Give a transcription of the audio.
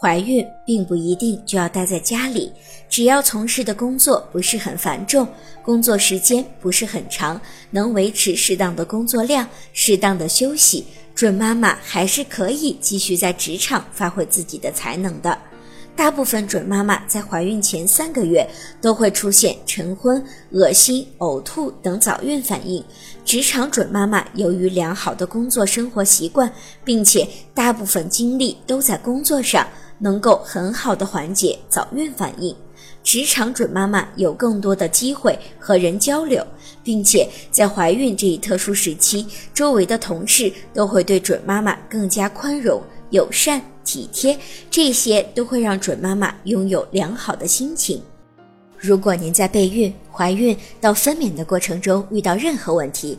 怀孕并不一定就要待在家里，只要从事的工作不是很繁重，工作时间不是很长，能维持适当的工作量、适当的休息，准妈妈还是可以继续在职场发挥自己的才能的。大部分准妈妈在怀孕前三个月都会出现晨昏、恶心、呕吐等早孕反应。职场准妈妈由于良好的工作生活习惯，并且大部分精力都在工作上。能够很好的缓解早孕反应，职场准妈妈有更多的机会和人交流，并且在怀孕这一特殊时期，周围的同事都会对准妈妈更加宽容、友善、体贴，这些都会让准妈妈拥有良好的心情。如果您在备孕、怀孕到分娩的过程中遇到任何问题，